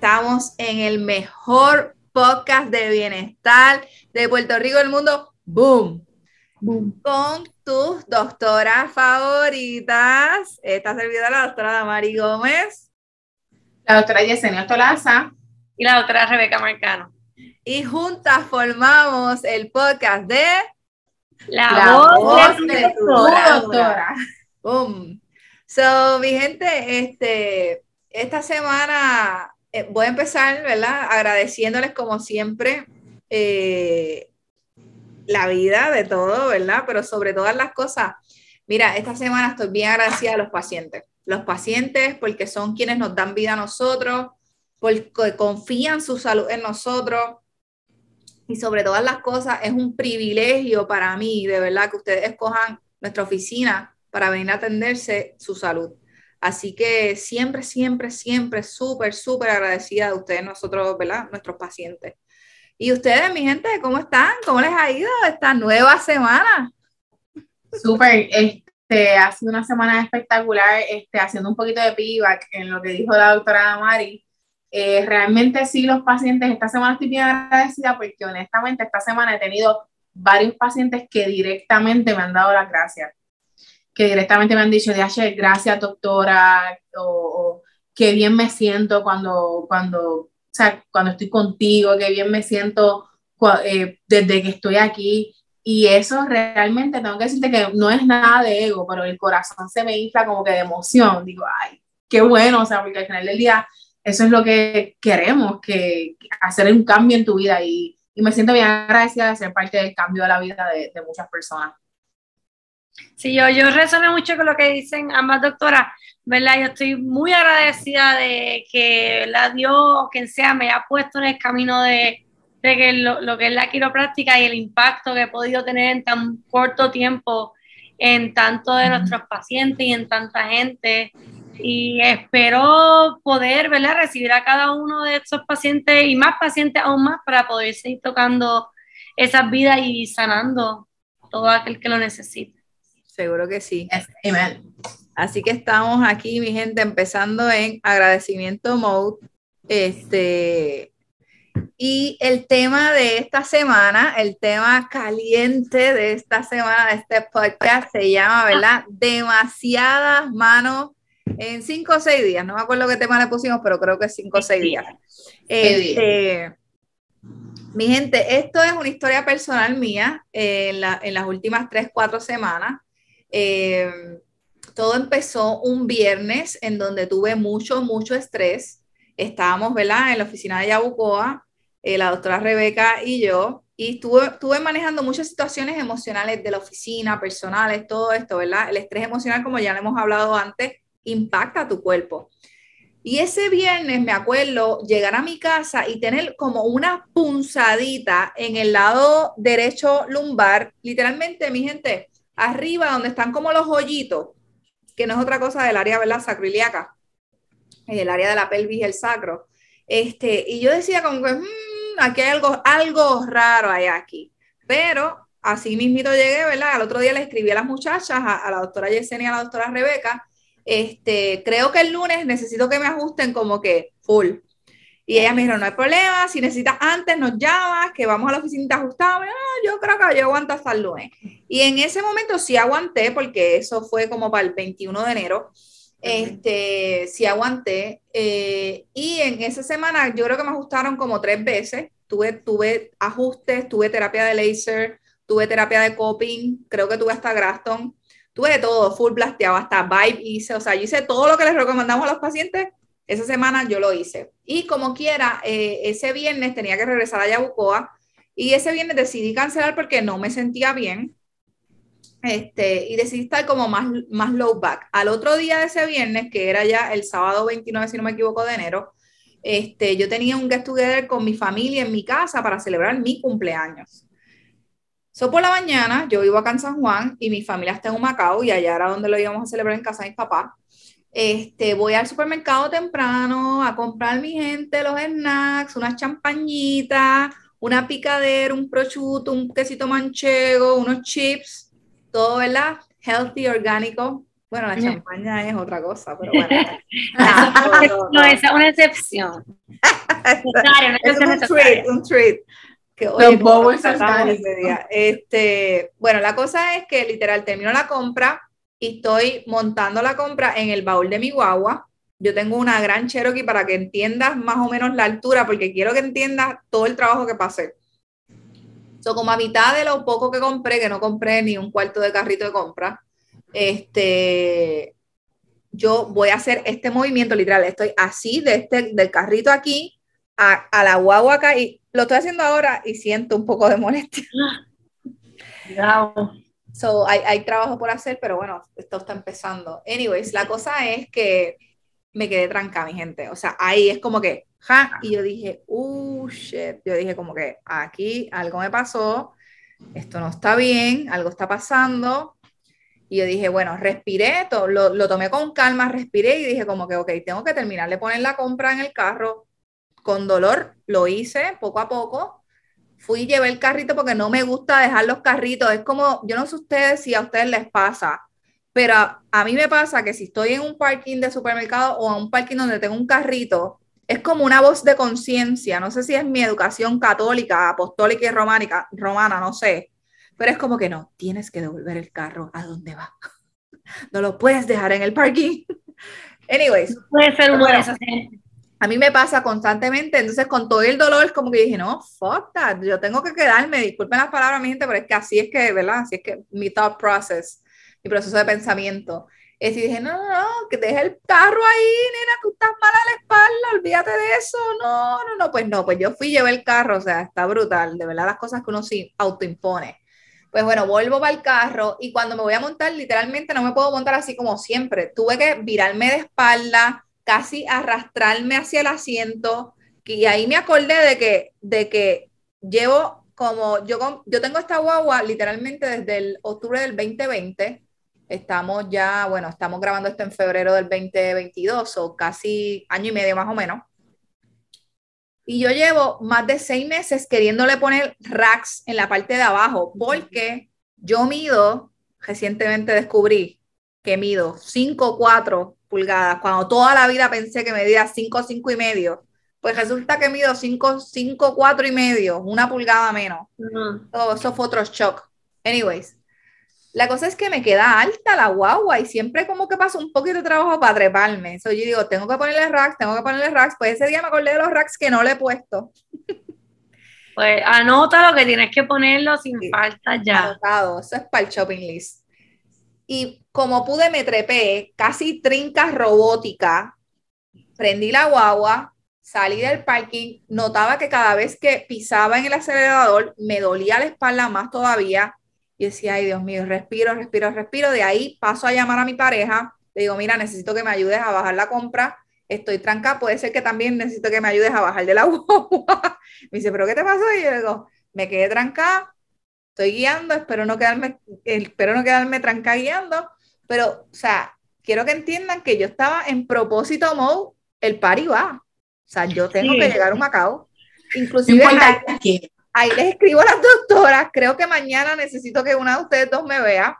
estamos en el mejor podcast de bienestar de Puerto Rico del mundo. ¡Boom! Boom. Con tus doctoras favoritas. Esta servidora, la doctora Damari Gómez. La doctora Yesenia Tolaza. Y la doctora Rebeca Marcano. Y juntas formamos el podcast de la, voz, de, tu doctora. Boom. So, mi gente, este, esta semana eh, voy a empezar, ¿verdad? Agradeciéndoles como siempre eh, la vida de todo, ¿verdad? Pero sobre todas las cosas, mira, esta semana estoy bien agradecida a los pacientes. Los pacientes porque son quienes nos dan vida a nosotros, porque confían su salud en nosotros, y sobre todas las cosas es un privilegio para mí, de verdad, que ustedes escojan nuestra oficina para venir a atenderse su salud. Así que siempre, siempre, siempre súper, súper agradecida de ustedes, nosotros, ¿verdad? Nuestros pacientes. Y ustedes, mi gente, ¿cómo están? ¿Cómo les ha ido esta nueva semana? Súper, este, ha sido una semana espectacular, este, haciendo un poquito de piggyback en lo que dijo la doctora Mari. Eh, realmente sí, los pacientes, esta semana estoy bien agradecida porque honestamente esta semana he tenido varios pacientes que directamente me han dado las gracias, que directamente me han dicho, gracias doctora, o, qué bien me siento cuando, cuando, cuando estoy contigo, qué bien me siento eh, desde que estoy aquí. Y eso realmente tengo que decirte que no es nada de ego, pero el corazón se me infla como que de emoción. Digo, ay, qué bueno, o sea, porque al final del día eso es lo que queremos, que hacer un cambio en tu vida y, y me siento bien agradecida de ser parte del cambio de la vida de, de muchas personas. Sí, yo, yo mucho con lo que dicen ambas doctoras, ¿verdad? Yo estoy muy agradecida de que la Dios, quien sea, me ha puesto en el camino de, de que lo, lo, que es la quiropráctica y el impacto que he podido tener en tan corto tiempo en tanto de nuestros pacientes y en tanta gente y espero poder ¿verdad? recibir a cada uno de estos pacientes y más pacientes aún más para poder seguir tocando esas vidas y sanando todo aquel que lo necesite. Seguro que sí. Así que estamos aquí, mi gente, empezando en agradecimiento mode. Este, y el tema de esta semana, el tema caliente de esta semana, de este podcast, se llama, ¿verdad? Demasiadas manos en cinco o seis días. No me acuerdo qué tema le pusimos, pero creo que cinco o seis días. Este, mi gente, esto es una historia personal mía eh, en, las últimas tres, cuatro semanas. Eh, todo empezó un viernes en donde tuve mucho, mucho estrés. Estábamos, ¿verdad? En la oficina de Yabucoa, eh, la doctora Rebeca y yo, y estuve, estuve manejando muchas situaciones emocionales de la oficina, personales, todo esto, ¿verdad? El estrés emocional, como ya le hemos hablado antes, impacta tu cuerpo. Y ese viernes me acuerdo llegar a mi casa y tener como una punzadita en el lado derecho lumbar, literalmente, mi gente, arriba donde están como los hoyitos, que no es otra cosa del área, ¿verdad? Sacroiliaca, el área de la pelvis y el sacro. Este, y yo decía como que, mm, aquí hay algo, algo raro hay aquí. Pero así mismito llegué, ¿verdad? Al otro día le escribí a las muchachas, a, la doctora Yesenia y a la doctora Rebeca, este, creo que el lunes necesito que me ajusten como que full. Y ella me dijo, no hay problema, si necesitas antes nos llamas, que vamos a la oficina ajustamos. Ah, yo creo que yo aguanto hasta el lunes. Y en ese momento sí aguanté, porque eso fue como para el 21 de enero. Este, sí aguanté. Eh, y en esa semana yo creo que me ajustaron como tres veces. Tuve, tuve ajustes, tuve terapia de laser, tuve terapia de coping, creo que tuve hasta Graston tuve de todo, full blasteado, hasta Vibe hice, o sea, yo hice todo lo que les recomendamos a los pacientes, esa semana yo lo hice. Y como quiera, eh, ese viernes tenía que regresar a Yabucoa y ese viernes decidí cancelar porque no me sentía bien. Este, y decidí estar como más, más low back. Al otro día de ese viernes, que era ya el sábado 29, si no me equivoco, de enero, este, yo tenía un get together con mi familia en mi casa para celebrar mi cumpleaños. So, por la mañana, yo vivo acá en San Juan y mi familia está en Macao y allá era donde lo íbamos a celebrar en casa de mis papás. Este, voy al supermercado temprano a comprar mi gente los snacks, unas champañitas, una picadera, un prosciutto, un quesito manchego, unos chips, todo, ¿verdad? Healthy, orgánico. Bueno, la champaña es otra cosa, pero bueno. no, esa es una excepción. es un treat, un treat. Que, este, bueno, la cosa es que literal termino la compra y estoy montando la compra en el baúl de mi guagua. Yo tengo una gran Cherokee para que entiendas más o menos la altura, porque quiero que entiendas todo el trabajo que pasé. So, como a mitad de lo poco que compré, que no compré ni un cuarto de carrito de compra, este, yo voy a hacer este movimiento literal. Estoy así de este, del carrito aquí a, la guagua acá y lo estoy haciendo ahora y siento un poco de molestia. So, hay, hay, trabajo por hacer, pero bueno, esto está empezando. Anyways, la cosa es que me quedé tranca, mi gente. O sea, ahí es como que, ja, y yo dije, uh, shit. Yo dije como que aquí algo me pasó, esto no está bien, algo está pasando. Y yo dije, bueno, respiré, lo, lo tomé con calma, respiré y dije como que, ok, tengo que terminar de poner la compra en el carro. Con dolor lo hice poco a poco. Fui y llevé el carrito porque no me gusta dejar los carritos. Es como, yo no sé ustedes si a ustedes les pasa, pero a, a mí me pasa que si estoy en un parking de supermercado o en un parking donde tengo un carrito, es como una voz de conciencia. No sé si es mi educación católica, apostólica y románica, romana, no sé pero es como que no, tienes que devolver el carro a donde va. No lo puedes dejar en el parking. Anyways. Puede ser uno de A mí me pasa constantemente, entonces con todo el dolor, como que dije, no, fuck yo tengo que quedarme, disculpen las palabras, mi gente, pero es que así es que, ¿verdad? Así es que mi thought process, mi proceso de pensamiento. Es y dije, no, no, no, que deje el carro ahí, nena, tú estás mal a la espalda, olvídate de eso. No, no, no, pues no, pues yo fui llevé el carro, o sea, está brutal, de verdad las cosas que uno sí autoimpone. Pues bueno, vuelvo para el carro y cuando me voy a montar, literalmente no me puedo montar así como siempre. Tuve que virarme de espalda, casi arrastrarme hacia el asiento y ahí me acordé de que, de que llevo como, yo, yo tengo esta guagua literalmente desde el octubre del 2020. Estamos ya, bueno, estamos grabando esto en febrero del 2022 o casi año y medio más o menos. Y yo llevo más de seis meses queriéndole poner racks en la parte de abajo, porque yo mido, recientemente descubrí que mido 5 o 4 pulgadas, cuando toda la vida pensé que medía 5, 5 y medio. Pues resulta que mido 5, 5, 4 y medio, una pulgada menos. Todo eso fue otro shock. Anyways, la cosa es que me queda alta la guagua y siempre como que paso un poquito de trabajo para treparme. Eso yo digo, tengo que ponerle racks, tengo que ponerle racks. Pues ese día me acordé de los racks que no le he puesto. Pues anota lo que tienes que ponerlo sin falta ya. Anotado, eso es para el shopping list. Y como pude, me trepé, casi trinca robótica, prendí la guagua, salí del parking, notaba que cada vez que pisaba en el acelerador me dolía la espalda más todavía y decía, ay Dios mío, respiro, respiro, respiro. De ahí paso a llamar a mi pareja, le digo, mira, necesito que me ayudes a bajar la compra, estoy tranca, puede ser que también necesito que me ayudes a bajar de la guagua. me dice, ¿pero qué te pasó? Y yo digo, me quedé tranca, estoy guiando, espero no quedarme, espero no quedarme tranca guiando, pero, o sea, quiero que entiendan que yo estaba en propósito mode, el party va. O sea, yo tengo que llegar a un Macao. Inclusive, ahí les escribo a las doctoras, creo que mañana necesito que una de ustedes dos me vea.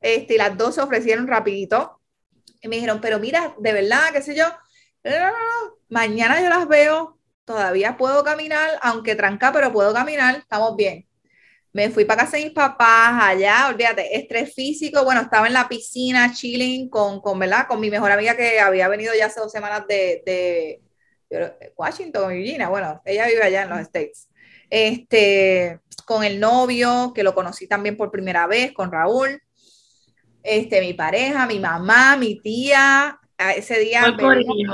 Este, y las dos se ofrecieron rapidito. Y me dijeron, pero mira, de verdad, qué sé yo, mañana yo las veo, todavía puedo caminar, aunque tranca, pero puedo caminar, estamos bien. Me fui para casa de mis papás, allá, olvídate, estrés físico, bueno, estaba en la piscina, chilling con, con, ¿verdad? con mi mejor amiga que había venido ya hace dos semanas de, de, de Washington, Virginia, bueno, ella vive allá en los States este, con el novio, que lo conocí también por primera vez, con Raúl, este, mi pareja, mi mamá, mi tía, ese día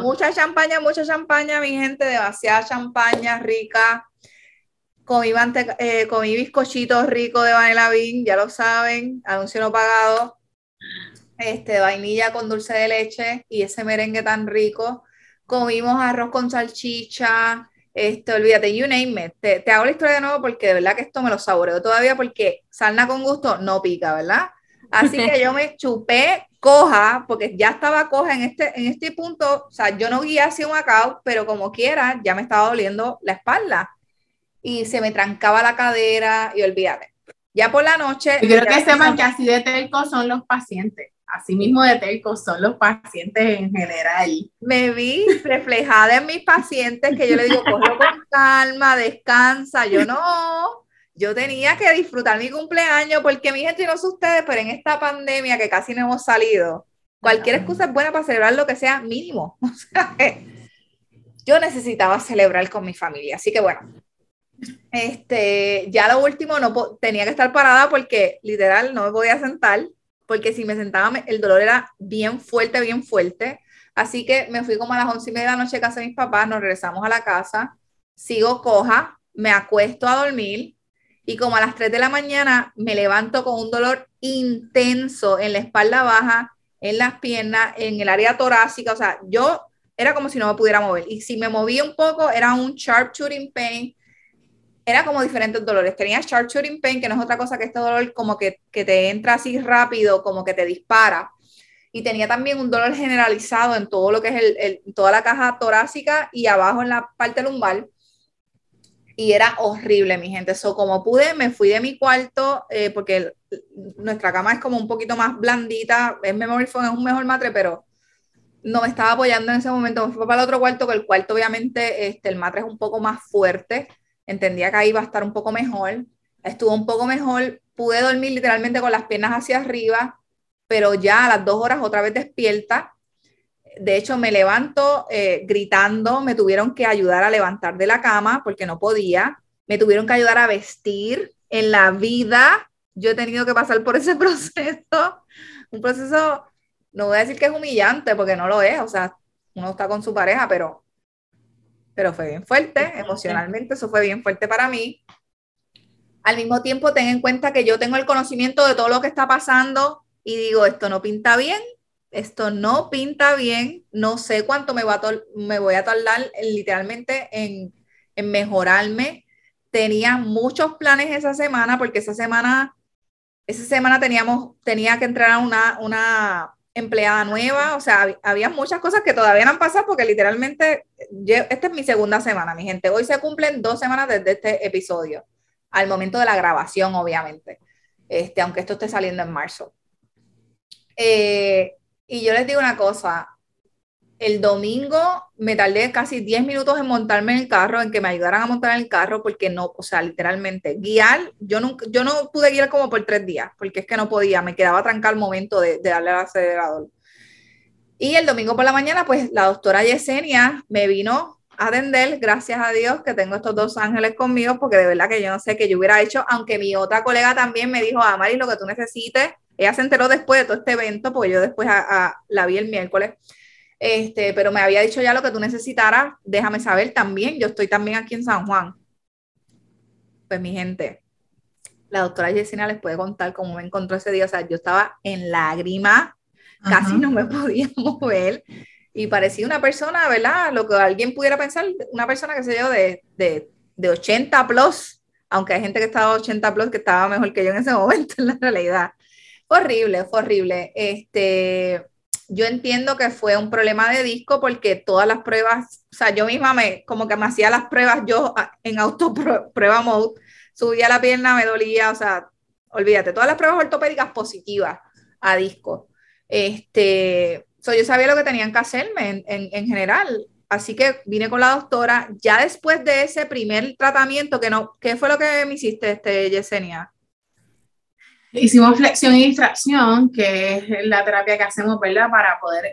mucha champaña, mucha champaña, mi gente, demasiada champaña rica. Comí, eh, comí bizcochitos ricos de Vanilla Bean, ya lo saben, anuncio no pagado. Este, vainilla con dulce de leche y ese merengue tan rico. Comimos arroz con salchicha, este, olvídate, you name it. Te, hago la historia de nuevo porque de verdad que esto me lo saboreo todavía porque salna con gusto no pica, ¿verdad? Así que yo me chupé coja, porque ya estaba coja en este, en este punto, o sea, yo no guía hacia un acao, pero como quiera, ya me estaba doliendo la espalda y se me trancaba la cadera y olvídate. Ya por la noche. Yo quiero que sepan que así de telco son los pacientes. así mismo de tercos son los pacientes en general. Me vi reflejada en mis pacientes que yo le digo, coge con calma, descansa. Yo no, yo tenía que disfrutar mi cumpleaños porque mi gente, no sé ustedes, pero en esta pandemia que casi no hemos salido, cualquier excusa es buena para celebrar lo que sea mínimo. O sea, yo necesitaba celebrar con mi familia. Así que bueno, este, ya lo último no tenía que estar parada porque literal no me podía sentar, porque si me sentaba el dolor era bien fuerte, bien fuerte. Así que me fui como a las once y media de la noche a casa de mis papás, nos regresamos a la casa, sigo coja, me acuesto a dormir y como a las 3 de la mañana me levanto con un dolor intenso en la espalda baja, en las piernas, en el área torácica, o sea, yo era como si no me pudiera mover y si me movía un poco era un sharp shooting pain era como diferentes dolores. Tenía sharp shooting pain, que no es otra cosa que este dolor como que, que te entra así rápido, como que te dispara. Y tenía también un dolor generalizado en todo lo que es el, el, toda la caja torácica y abajo en la parte lumbar. Y era horrible, mi gente. Eso, como pude, me fui de mi cuarto, eh, porque nuestra cama es como un poquito más blandita. Es memory foam, es un mejor matre, pero no me estaba apoyando en ese momento. Me fui para el otro cuarto, que el cuarto, obviamente, este, el matre es un poco más fuerte entendía que ahí iba a estar un poco mejor, estuvo un poco mejor, pude dormir literalmente con las piernas hacia arriba, pero ya a las dos horas otra vez despierta. De hecho, me levanto eh, gritando, me tuvieron que ayudar a levantar de la cama porque no podía, me tuvieron que ayudar a vestir. En la vida yo he tenido que pasar por ese proceso, un proceso, no voy a decir que es humillante porque no lo es, o sea, uno está con su pareja, pero pero fue bien fuerte, emocionalmente eso fue bien fuerte para mí. Al mismo tiempo, ten en cuenta que yo tengo el conocimiento de todo lo que está pasando y digo, esto no pinta bien, esto no pinta bien, no sé cuánto me, va a me voy a tardar literalmente en, en mejorarme. Tenía muchos planes esa semana porque esa semana, esa semana teníamos, tenía que entrar a una, una empleada nueva, o sea, había muchas cosas que todavía no han pasado porque literalmente, esta es mi segunda semana, mi gente, hoy se cumplen dos semanas desde este episodio, al momento de la grabación, obviamente, este, aunque esto esté saliendo en marzo. Eh, y yo les digo una cosa, el domingo me tardé casi 10 minutos en montarme en el carro, en que me ayudaran a montar en el carro, porque no, o sea, literalmente, guiar, yo, nunca, yo no pude guiar como por tres días, porque es que no podía, me quedaba trancar el momento de, de darle al acelerador. Y el domingo por la mañana, pues la doctora Yesenia me vino a atender, gracias a Dios que tengo estos dos ángeles conmigo, porque de verdad que yo no sé qué yo hubiera hecho, aunque mi otra colega también me dijo, Amari, lo que tú necesites, ella se enteró después de todo este evento, porque yo después la vi el miércoles, este, pero me había dicho ya lo que tú necesitaras, déjame saber también, yo estoy también aquí en San Juan. Pues mi gente, la doctora Yesenia les puede contar cómo me encontró ese día, o sea, yo estaba en lágrima, casi no me podía mover y parecía una persona, ¿verdad? Lo que alguien pudiera pensar, una persona que se yo de, de, de 80 plus, aunque hay gente que estaba 80 plus que estaba mejor que yo en ese momento, en la realidad. Horrible, fue horrible. Este, yo entiendo que fue un problema de disco porque todas las pruebas, o sea, yo misma me, como que me hacía las pruebas yo ah, en auto prueba mode, subía la pierna, me dolía, o sea, olvídate, todas las pruebas ortopédicas positivas a disco. Este, so yo sabía lo que tenían que hacerme en, en, en, general, así que vine con la doctora. Ya después de ese primer tratamiento, que no, ¿qué fue lo que me hiciste, este, Yesenia? Hicimos flexión y distracción, que es la terapia que hacemos, ¿verdad? Para poder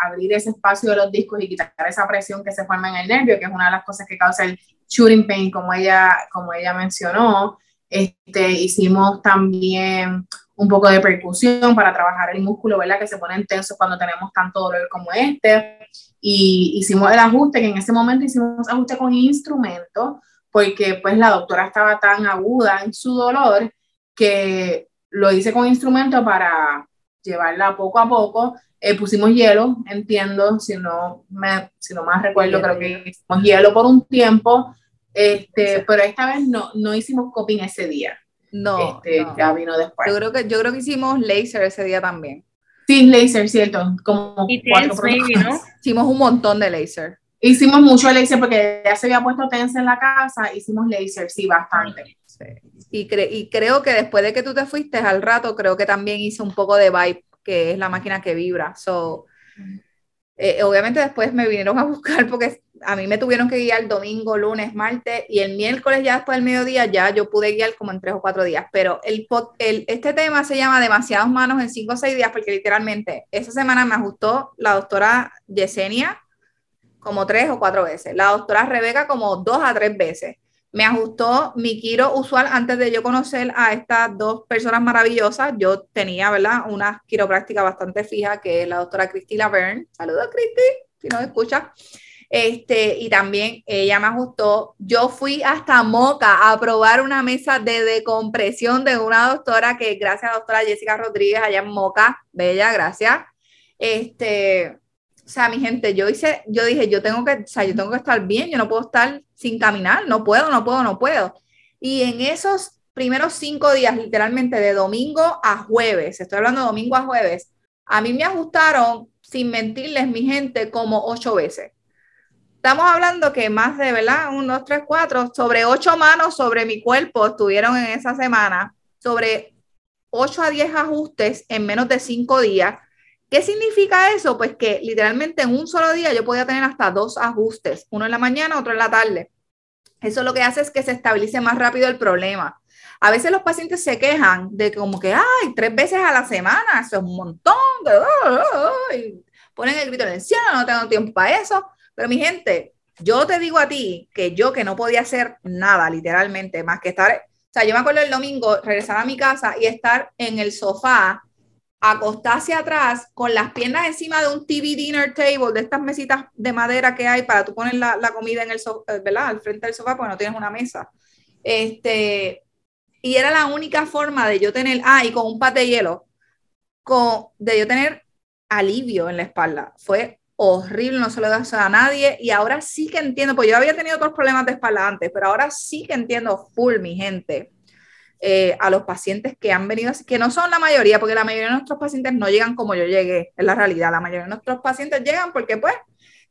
abrir ese espacio de los discos y quitar esa presión que se forma en el nervio, que es una de las cosas que causa el shooting pain, como ella, como ella mencionó. Este, hicimos también un poco de percusión para trabajar el músculo, ¿verdad? Que se pone tenso cuando tenemos tanto dolor como este. Y hicimos el ajuste, que en ese momento hicimos ajuste con instrumento, porque pues la doctora estaba tan aguda en su dolor que lo hice con instrumento para llevarla poco a poco. Eh, pusimos hielo, entiendo, si no, me, si no más recuerdo, creo que hicimos hielo por un tiempo, este, pero esta vez no, no hicimos coping ese día. No, este, ya vino después. Yo creo, que, yo creo que hicimos laser ese día también. Sí, laser, cierto, como cuatro ¿no? Hicimos un montón de laser. Hicimos mucho laser porque ya se había puesto tensa en la casa, hicimos laser, sí, bastante. Y, y, creo que después de que tú te fuiste al rato, creo que también hice un poco de vibe que es la máquina que vibra. So, eh, obviamente después me vinieron a buscar porque a mí me tuvieron que guiar domingo, lunes, martes y el miércoles ya después del mediodía ya yo pude guiar como en tres o cuatro días. Pero el, el, este tema se llama Demasiados manos en cinco o seis días porque literalmente esa semana me ajustó la doctora Yesenia como tres o cuatro veces, la doctora Rebeca como dos a tres veces. Me ajustó mi quiro usual antes de yo conocer a estas dos personas maravillosas. Yo tenía, ¿verdad? Una quiropráctica bastante fija que es la doctora Cristina Byrne. Saludos, Cristi, si no me escucha. Este, y también ella me ajustó. Yo fui hasta Moca a probar una mesa de decompresión de una doctora que, gracias a la doctora Jessica Rodríguez, allá en Moca, bella, gracias. Este, o sea, mi gente, yo hice, yo dije, yo tengo que, o sea, yo tengo que estar bien, yo no puedo estar sin caminar, no puedo, no puedo, no puedo. Y en esos primeros cinco días, literalmente de domingo a jueves, estoy hablando de domingo a jueves, a mí me ajustaron, sin mentirles, mi gente, como ocho veces estamos hablando que más de, ¿verdad? Un, tres, cuatro, sobre ocho manos sobre mi cuerpo estuvieron en esa semana, sobre ocho a diez ajustes en menos de cinco días. ¿Qué significa eso? Pues que literalmente en un solo día yo podía tener hasta dos ajustes, uno en la mañana, otro en la tarde. Eso lo que hace es que se estabilice más rápido el problema. A veces los pacientes se quejan de como que, ay, tres veces a la semana, eso es un montón, de, ponen el grito en el cielo, no tengo tiempo para eso. Pero mi gente, yo te digo a ti que yo que no podía hacer nada, literalmente, más que estar, o sea, yo me acuerdo el domingo regresar a mi casa y estar en el sofá, acostar hacia atrás, con las piernas encima de un TV dinner table, de estas mesitas de madera que hay para tú poner la, la comida en el sofá, ¿verdad? Al frente del sofá, porque no tienes una mesa. Este, y era la única forma de yo tener, ah, y con un pate de hielo, con, de yo tener alivio en la espalda. Fue horrible, no se lo das a nadie y ahora sí que entiendo, pues yo había tenido otros problemas de espalda antes, pero ahora sí que entiendo full, mi gente, eh, a los pacientes que han venido que no son la mayoría, porque la mayoría de nuestros pacientes no llegan como yo llegué, es la realidad, la mayoría de nuestros pacientes llegan porque pues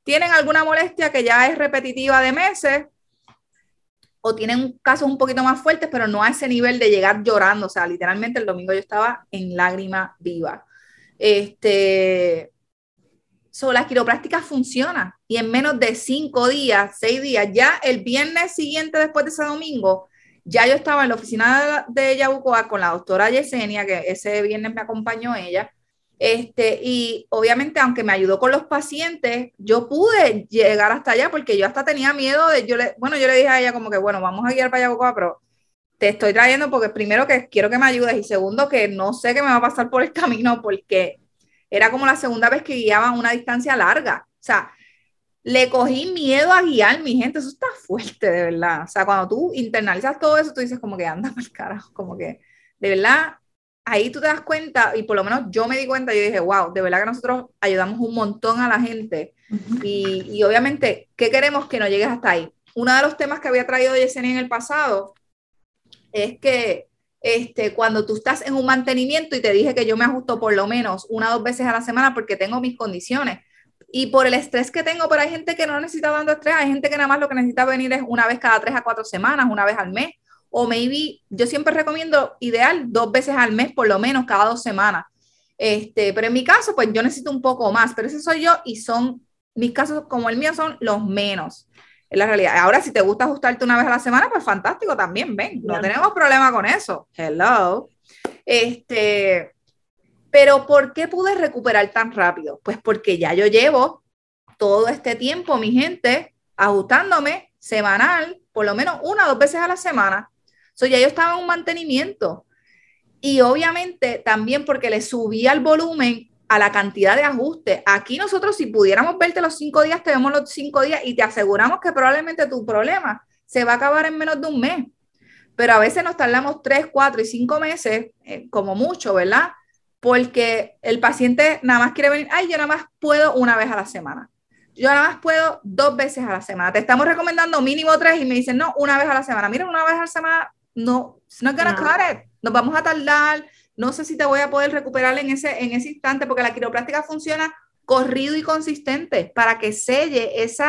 tienen alguna molestia que ya es repetitiva de meses o tienen casos un poquito más fuertes, pero no a ese nivel de llegar llorando, o sea, literalmente el domingo yo estaba en lágrima viva. Este, So, la quiropráctica funciona y en menos de cinco días, seis días, ya el viernes siguiente después de ese domingo, ya yo estaba en la oficina de, Yabucoa con la doctora Yesenia, que ese viernes me acompañó ella, este, y obviamente, aunque me ayudó con los pacientes, yo pude llegar hasta allá porque yo hasta tenía miedo de, yo le, bueno, yo le dije a ella como que, bueno, vamos a guiar para Yabucoa, pero te estoy trayendo porque primero que quiero que me ayudes y segundo que no sé qué me va a pasar por el camino porque era como la segunda vez que guiaba una distancia larga. O sea, le cogí miedo a guiar, mi gente, eso está fuerte, de verdad. O sea, cuando tú internalizas todo eso, tú dices como que anda el carajo, como que, de verdad, ahí tú te das cuenta, y por lo menos yo me di cuenta, yo dije, wow, de verdad que nosotros ayudamos un montón a la gente. y, y, obviamente, ¿qué queremos que no llegues hasta ahí? Uno de los temas que había traído Yesenia en el pasado es que este, cuando tú estás en un mantenimiento y te dije que yo me ajusto por lo menos una o dos veces a la semana porque tengo mis condiciones y por el estrés que tengo, pero hay gente que no necesita tanto estrés, hay gente que nada más lo que necesita venir es una vez cada tres a cuatro semanas, una vez al mes, o maybe, yo siempre recomiendo ideal dos veces al mes por lo menos cada dos semanas. Este, pero en mi caso, pues yo necesito un poco más, pero ese soy yo y son, mis casos como el mío son los menos es la realidad. Ahora, si te gusta ajustarte una vez a la semana, pues fantástico también, ven, no tenemos problema con eso. Hello. Este, pero ¿por qué pude recuperar tan rápido? Pues porque ya yo llevo todo este tiempo, mi gente, ajustándome semanal, por lo menos una o dos veces a la semana. So, ya yo estaba en un mantenimiento. Y obviamente también porque le subía el volumen a la cantidad de ajustes. Aquí nosotros, si pudiéramos verte los cinco días, te vemos los cinco días y te aseguramos que probablemente tu problema se va a acabar en menos de un mes. Pero a veces nos tardamos tres, cuatro y cinco meses, eh, como mucho, ¿verdad? Porque el paciente nada más quiere venir, ay, yo nada más puedo una vez a la semana. Yo nada más puedo dos veces a la semana. Te estamos recomendando mínimo tres y me dicen, no, una vez a la semana. Mira, una vez a la semana, no, it's not gonna cut it. Nos vamos a tardar, no sé si te voy a poder recuperar en ese, en ese instante, porque la quiropráctica funciona corrido y consistente para que selle ese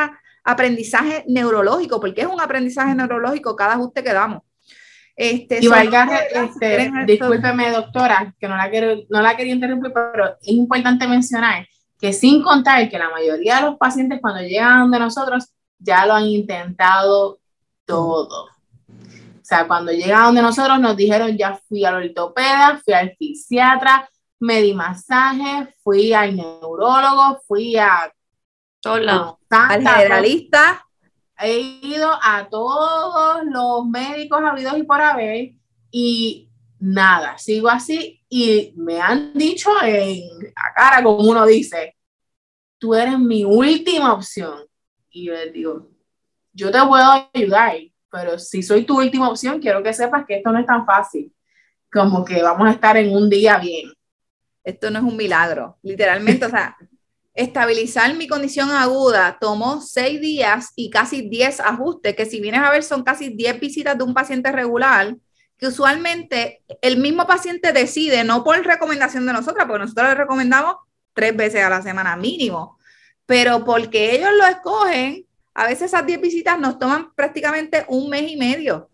aprendizaje neurológico, porque es un aprendizaje neurológico cada ajuste que damos. Este, y valga, este, discúlpeme, doctora, que no la, quiero, no la quería interrumpir, pero es importante mencionar que sin contar que la mayoría de los pacientes cuando llegan de nosotros ya lo han intentado todo. O sea, cuando llegaron de nosotros nos dijeron, ya fui al ortopeda, fui al fisiatra, me di masaje, fui al neurólogo, fui a... Hola. Al generalista he ido a todos los médicos habidos y por haber y nada, sigo así y me han dicho en la cara, como uno dice, tú eres mi última opción. Y yo les digo, yo te puedo ayudar, pero si soy tu última opción, quiero que sepas que esto no es tan fácil, como que vamos a estar en un día bien. Esto no es un milagro, literalmente, o sea, Estabilizar mi condición aguda tomó seis días y casi diez ajustes, que si vienes a ver son casi diez visitas de un paciente regular, que usualmente el mismo paciente decide, no por recomendación de nosotros, porque nosotros le recomendamos tres veces a la semana mínimo, pero porque ellos lo escogen, a veces esas diez visitas nos toman prácticamente un mes y medio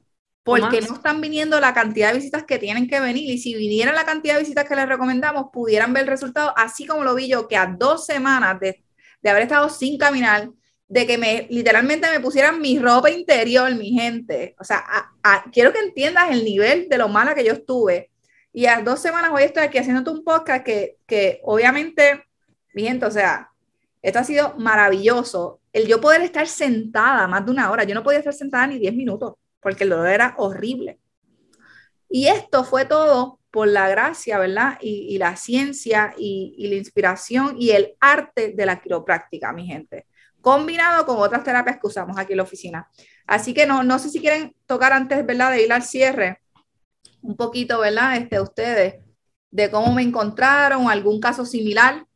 porque no están viniendo la cantidad de visitas que tienen que venir. Y si vinieran la cantidad de visitas que les recomendamos, pudieran ver el resultado, así como lo vi yo, que a dos semanas de, haber estado sin caminar, de que me literalmente me pusieran mi ropa interior, mi gente. O sea, quiero que entiendas el nivel de lo mala que yo estuve. Y a dos semanas hoy estoy aquí haciéndote un podcast que, que obviamente, mi gente, o sea, esto ha sido maravilloso. El yo poder estar sentada más de una hora, yo no podía estar sentada ni diez minutos porque el dolor era horrible. Y esto fue todo por la gracia, ¿verdad? Y, la ciencia y, y, la inspiración y el arte de la quiropráctica, mi gente, combinado con otras terapias que usamos aquí en la oficina. Así que no, no sé si quieren tocar antes, ¿verdad? De ir al cierre, un poquito, ¿verdad? Este, ustedes, de cómo me encontraron, algún caso similar.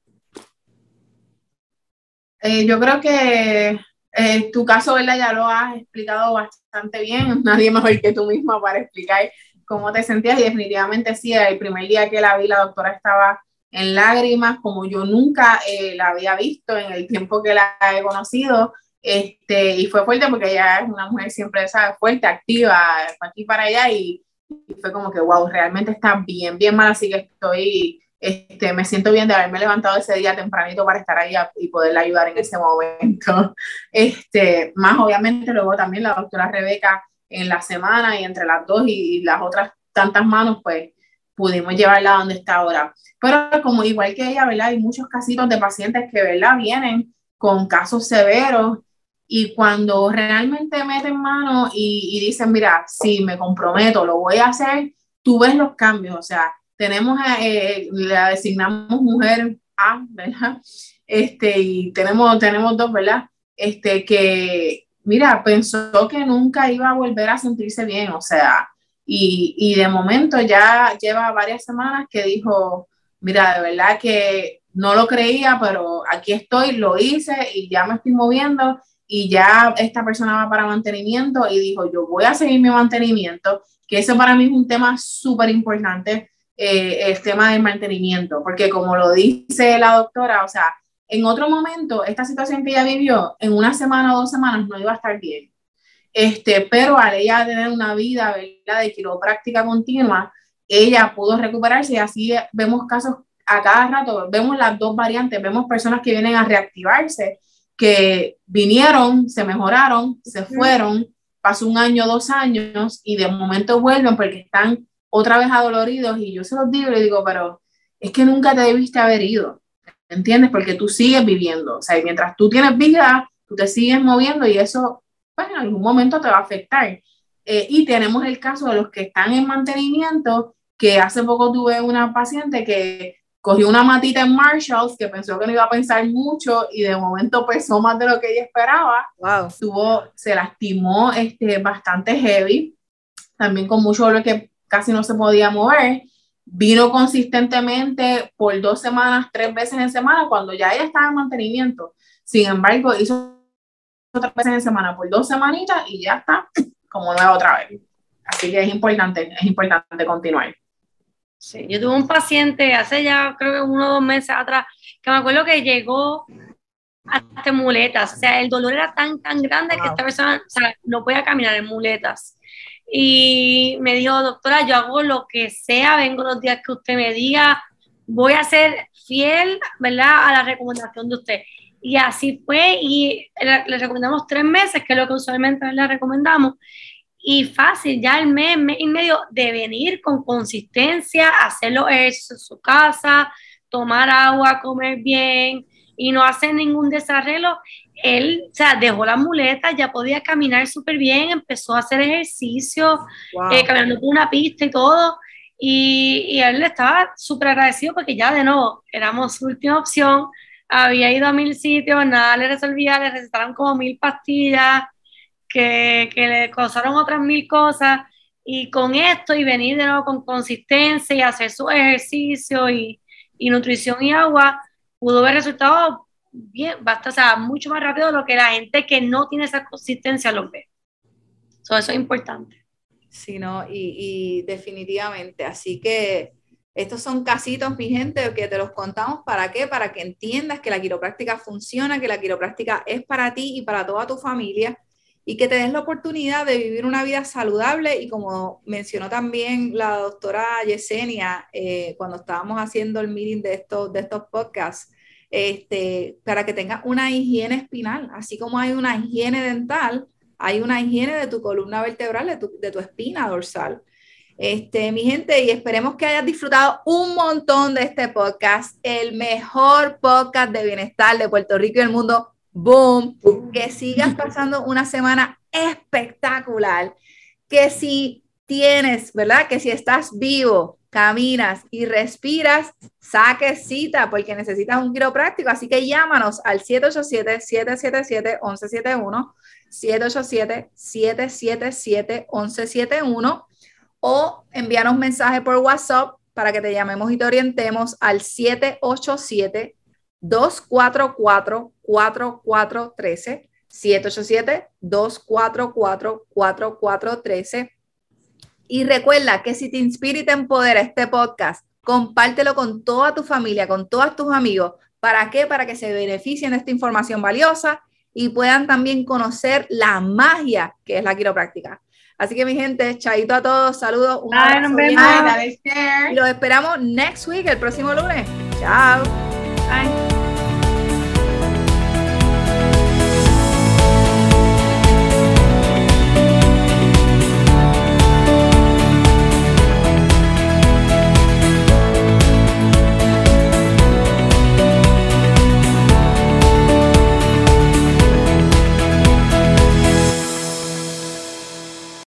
Eh, yo creo que eh, tu caso, ¿verdad? Ya lo has explicado bastante bien. Nadie mejor que tú misma para explicar cómo te sentías. Y definitivamente sí, el primer día que la vi, la doctora estaba en lágrimas, como yo nunca eh, la había visto en el tiempo que la he conocido. Este, y fue fuerte porque ella es una mujer siempre ¿sabes? fuerte, activa, para aquí para allá. Y, y fue como que, wow, realmente está bien, bien mal. Así que estoy este, me siento bien de haberme levantado ese día tempranito para estar ahí y poderle ayudar en ese momento. Este, más obviamente luego también la doctora Rebeca en la semana y entre las dos y, las otras tantas manos, pues pudimos llevarla a donde está ahora. Pero como igual que ella, ¿verdad? Hay muchos casitos de pacientes que, ¿verdad? Vienen con casos severos y cuando realmente meten mano y, y dicen, mira, si me comprometo, lo voy a hacer, tú ves los cambios, o sea, tenemos, eh, le designamos mujer A, ¿verdad? Este, y tenemos, tenemos dos, ¿verdad? Este, que, mira, pensó que nunca iba a volver a sentirse bien, o sea, y, y de momento ya lleva varias semanas que dijo, mira, de verdad que no lo creía, pero aquí estoy, lo hice y ya me estoy moviendo y ya esta persona va para mantenimiento y dijo, yo voy a seguir mi mantenimiento, que eso para mí es un tema súper importante eh, el tema del mantenimiento, porque como lo dice la doctora, o sea, en otro momento, esta situación que ella vivió, en una semana o dos semanas no iba a estar bien. Este, pero al ella tener una vida ¿verdad? de quiropráctica continua, ella pudo recuperarse y así vemos casos a cada rato, vemos las dos variantes, vemos personas que vienen a reactivarse, que vinieron, se mejoraron, se fueron, pasó un año, dos años y de momento vuelven porque están otra vez adoloridos y yo se los digo y digo, pero es que nunca te debiste haber ido, ¿entiendes? Porque tú sigues viviendo, o sea, mientras tú tienes vida, tú te sigues moviendo y eso, pues en algún momento te va a afectar. Eh, y tenemos el caso de los que están en mantenimiento, que hace poco tuve una paciente que cogió una matita en Marshalls que pensó que no iba a pensar mucho y de momento pesó más de lo que ella esperaba. Wow. Tuvo, se lastimó este, bastante heavy, también con mucho dolor que casi no se podía mover. Vino consistentemente por dos semanas, tres veces en semana, cuando ya ella estaba en mantenimiento. Sin embargo, hizo otras veces en semana por dos semanitas y ya está como nueva otra vez. Así que es importante, es importante continuar. Sí, yo tuve un paciente hace ya creo que uno o dos meses atrás que me acuerdo que llegó hasta muletas, o sea, el dolor era tan, tan grande que esta persona o sea, no podía caminar en muletas. Y me dijo, doctora, yo hago lo que sea, vengo los días que usted me diga, voy a ser fiel, ¿verdad?, a la recomendación de usted. Y así fue, y le, recomendamos tres meses, que es lo que usualmente le recomendamos, y fácil, ya el mes, mes y medio de venir con consistencia, hacerlo en su casa, tomar agua, comer bien y no hacer ningún desarreglo. Él, o sea, dejó la muleta, ya podía caminar súper bien, empezó a hacer ejercicio, eh, caminando por una pista y todo. Y, y él estaba súper agradecido porque ya de nuevo éramos su última opción. Había ido a mil sitios, nada le resolvía, le recetaron como mil pastillas que, que le causaron otras mil cosas. Y con esto y venir de nuevo con consistencia y hacer su ejercicio y, y nutrición y agua, pudo ver resultados bien, basta, o sea, mucho más rápido de lo que la gente que no tiene esa consistencia lo ve. eso es importante. Sí, no, y, y, definitivamente. Así que estos son casitos, mi gente, que te los contamos para qué, para que entiendas que la quiropráctica funciona, que la quiropráctica es para ti y para toda tu familia y que te des la oportunidad de vivir una vida saludable y como mencionó también la doctora Yesenia eh, cuando estábamos haciendo el meeting de estos, de estos podcasts, este, para que tengas una higiene espinal, así como hay una higiene dental, hay una higiene de tu columna vertebral, de tu, de tu espina dorsal. Este, mi gente, y esperemos que hayas disfrutado un montón de este podcast, el mejor podcast de bienestar de Puerto Rico y el mundo boom, que sigas pasando una semana espectacular, que si tienes, ¿verdad? Que si estás vivo, caminas y respiras, saques cita porque necesitas un quiropráctico, así que llámanos al 787-777-1171, 787-777-1171 o envíanos mensaje por WhatsApp para que te llamemos y te orientemos al 787 244-4413, 787-244-4413. Y recuerda que si te inspira y te empodera este podcast, compártelo con toda tu familia, con todos tus amigos. ¿Para qué? Para que se beneficien de esta información valiosa y puedan también conocer la magia que es la quiropráctica. Así que mi gente, chaito a todos, saludos, un abrazo y los esperamos next week, el próximo lunes. Chao. Bye.